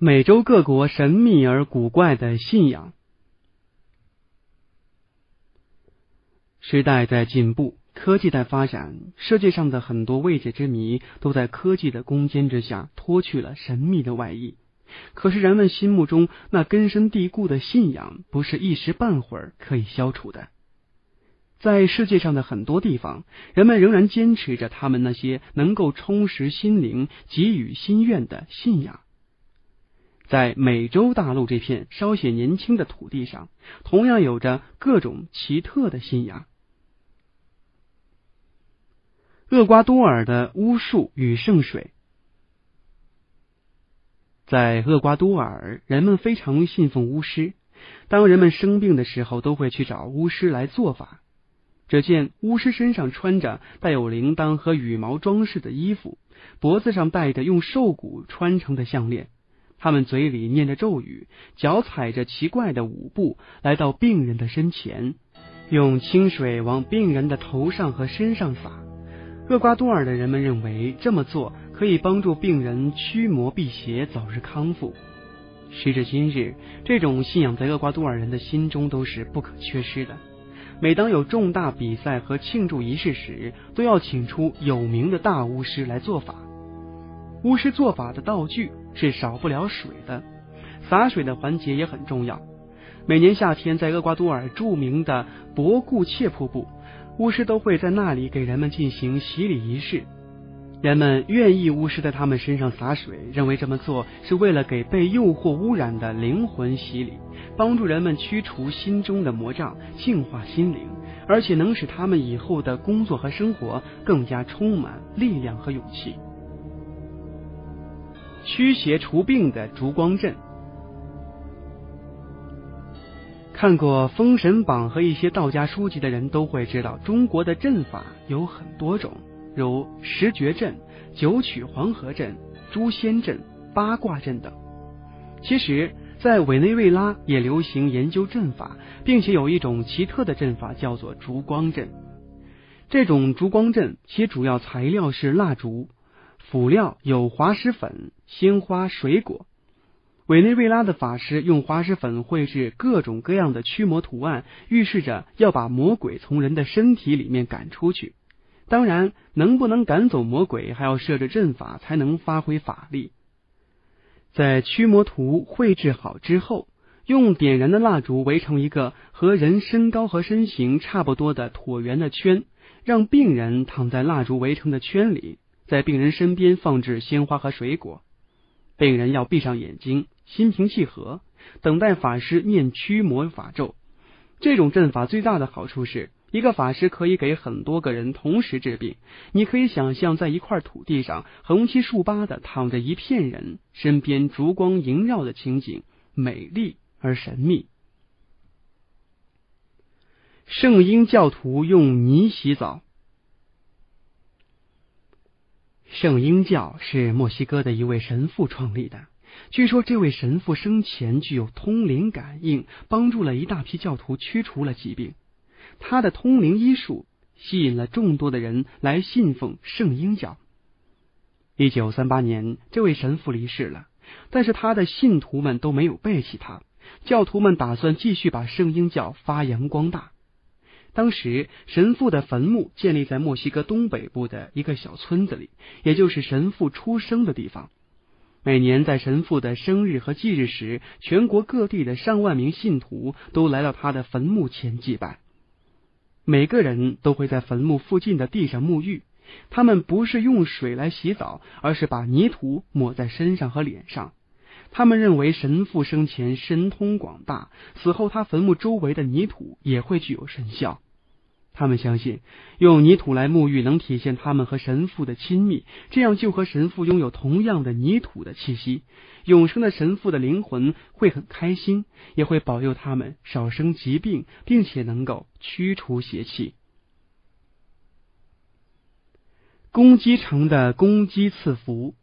美洲各国神秘而古怪的信仰。时代在进步，科技在发展，世界上的很多未解之谜都在科技的攻坚之下脱去了神秘的外衣。可是人们心目中那根深蒂固的信仰，不是一时半会儿可以消除的。在世界上的很多地方，人们仍然坚持着他们那些能够充实心灵、给予心愿的信仰。在美洲大陆这片稍显年轻的土地上，同样有着各种奇特的信仰。厄瓜多尔的巫术与圣水，在厄瓜多尔，人们非常信奉巫师。当人们生病的时候，都会去找巫师来做法。只见巫师身上穿着带有铃铛和羽毛装饰的衣服，脖子上戴着用兽骨穿成的项链。他们嘴里念着咒语，脚踩着奇怪的舞步，来到病人的身前，用清水往病人的头上和身上洒。厄瓜多尔的人们认为这么做可以帮助病人驱魔辟邪，早日康复。时至今日，这种信仰在厄瓜多尔人的心中都是不可缺失的。每当有重大比赛和庆祝仪式时，都要请出有名的大巫师来做法。巫师做法的道具是少不了水的，洒水的环节也很重要。每年夏天，在厄瓜多尔著名的博固切瀑布，巫师都会在那里给人们进行洗礼仪式。人们愿意巫师在他们身上洒水，认为这么做是为了给被诱惑污染的灵魂洗礼，帮助人们驱除心中的魔障，净化心灵，而且能使他们以后的工作和生活更加充满力量和勇气。驱邪除病的烛光阵，看过《封神榜》和一些道家书籍的人都会知道，中国的阵法有很多种，如十绝阵、九曲黄河阵、诛仙阵、八卦阵等。其实，在委内瑞拉也流行研究阵法，并且有一种奇特的阵法叫做烛光阵。这种烛光阵其主要材料是蜡烛。辅料有滑石粉、鲜花、水果。委内瑞拉的法师用滑石粉绘制各种各样的驱魔图案，预示着要把魔鬼从人的身体里面赶出去。当然，能不能赶走魔鬼，还要设置阵法才能发挥法力。在驱魔图绘制好之后，用点燃的蜡烛围成一个和人身高和身形差不多的椭圆的圈，让病人躺在蜡烛围成的圈里。在病人身边放置鲜花和水果，病人要闭上眼睛，心平气和，等待法师念驱魔法咒。这种阵法最大的好处是一个法师可以给很多个人同时治病。你可以想象，在一块土地上横七竖八的躺着一片人，身边烛光萦绕的情景，美丽而神秘。圣婴教徒用泥洗澡。圣婴教是墨西哥的一位神父创立的。据说这位神父生前具有通灵感应，帮助了一大批教徒驱除了疾病。他的通灵医术吸引了众多的人来信奉圣婴教。一九三八年，这位神父离世了，但是他的信徒们都没有背弃他。教徒们打算继续把圣婴教发扬光大。当时神父的坟墓建立在墨西哥东北部的一个小村子里，也就是神父出生的地方。每年在神父的生日和忌日时，全国各地的上万名信徒都来到他的坟墓前祭拜。每个人都会在坟墓附近的地上沐浴，他们不是用水来洗澡，而是把泥土抹在身上和脸上。他们认为神父生前神通广大，死后他坟墓周围的泥土也会具有神效。他们相信，用泥土来沐浴能体现他们和神父的亲密，这样就和神父拥有同样的泥土的气息。永生的神父的灵魂会很开心，也会保佑他们少生疾病，并且能够驱除邪气。公鸡城的公鸡赐福。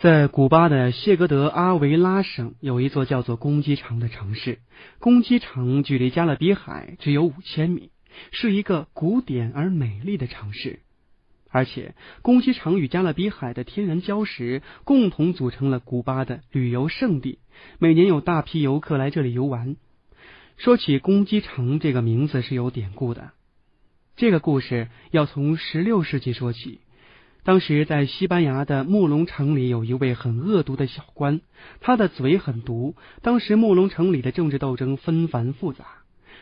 在古巴的谢格德阿维拉省有一座叫做公鸡城的城市。公鸡城距离加勒比海只有五千米，是一个古典而美丽的城市。而且，公鸡场与加勒比海的天然礁石共同组成了古巴的旅游胜地，每年有大批游客来这里游玩。说起公鸡城这个名字是有典故的，这个故事要从十六世纪说起。当时在西班牙的莫龙城里有一位很恶毒的小官，他的嘴很毒。当时莫龙城里的政治斗争纷繁复杂，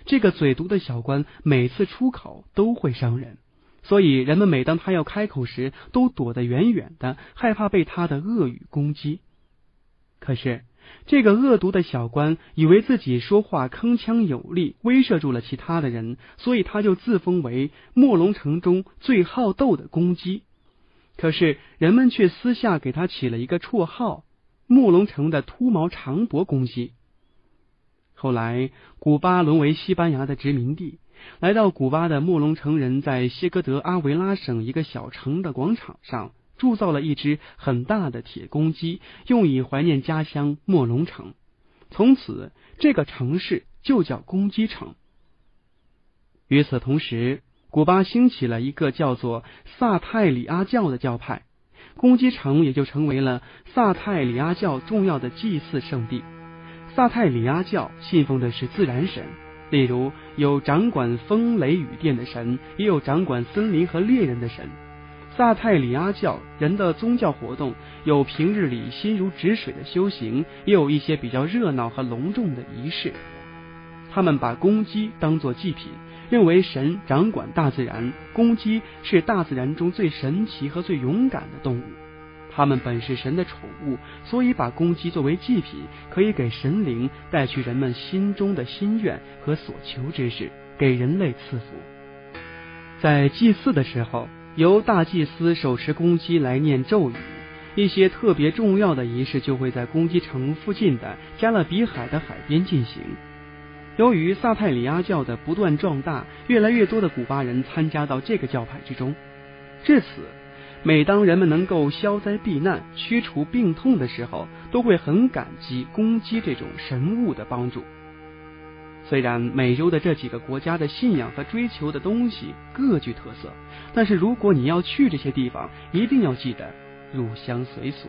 这个嘴毒的小官每次出口都会伤人。所以，人们每当他要开口时，都躲得远远的，害怕被他的恶语攻击。可是，这个恶毒的小官以为自己说话铿锵有力，威慑住了其他的人，所以他就自封为墨龙城中最好斗的公鸡。可是，人们却私下给他起了一个绰号——墨龙城的秃毛长脖公鸡。后来，古巴沦为西班牙的殖民地。来到古巴的莫龙城人在谢戈德阿维拉省一个小城的广场上铸造了一只很大的铁公鸡，用以怀念家乡莫龙城。从此，这个城市就叫公鸡城。与此同时，古巴兴起了一个叫做萨泰里阿教的教派，公鸡城也就成为了萨泰里阿教重要的祭祀圣地。萨泰里阿教信奉的是自然神。例如，有掌管风雷雨电的神，也有掌管森林和猎人的神。萨泰里阿教人的宗教活动有平日里心如止水的修行，也有一些比较热闹和隆重的仪式。他们把公鸡当作祭品，认为神掌管大自然，公鸡是大自然中最神奇和最勇敢的动物。它们本是神的宠物，所以把公鸡作为祭品，可以给神灵带去人们心中的心愿和所求之事，给人类赐福。在祭祀的时候，由大祭司手持公鸡来念咒语，一些特别重要的仪式就会在公鸡城附近的加勒比海的海边进行。由于萨泰里亚教的不断壮大，越来越多的古巴人参加到这个教派之中，至此。每当人们能够消灾避难、驱除病痛的时候，都会很感激攻击这种神物的帮助。虽然美洲的这几个国家的信仰和追求的东西各具特色，但是如果你要去这些地方，一定要记得入乡随俗。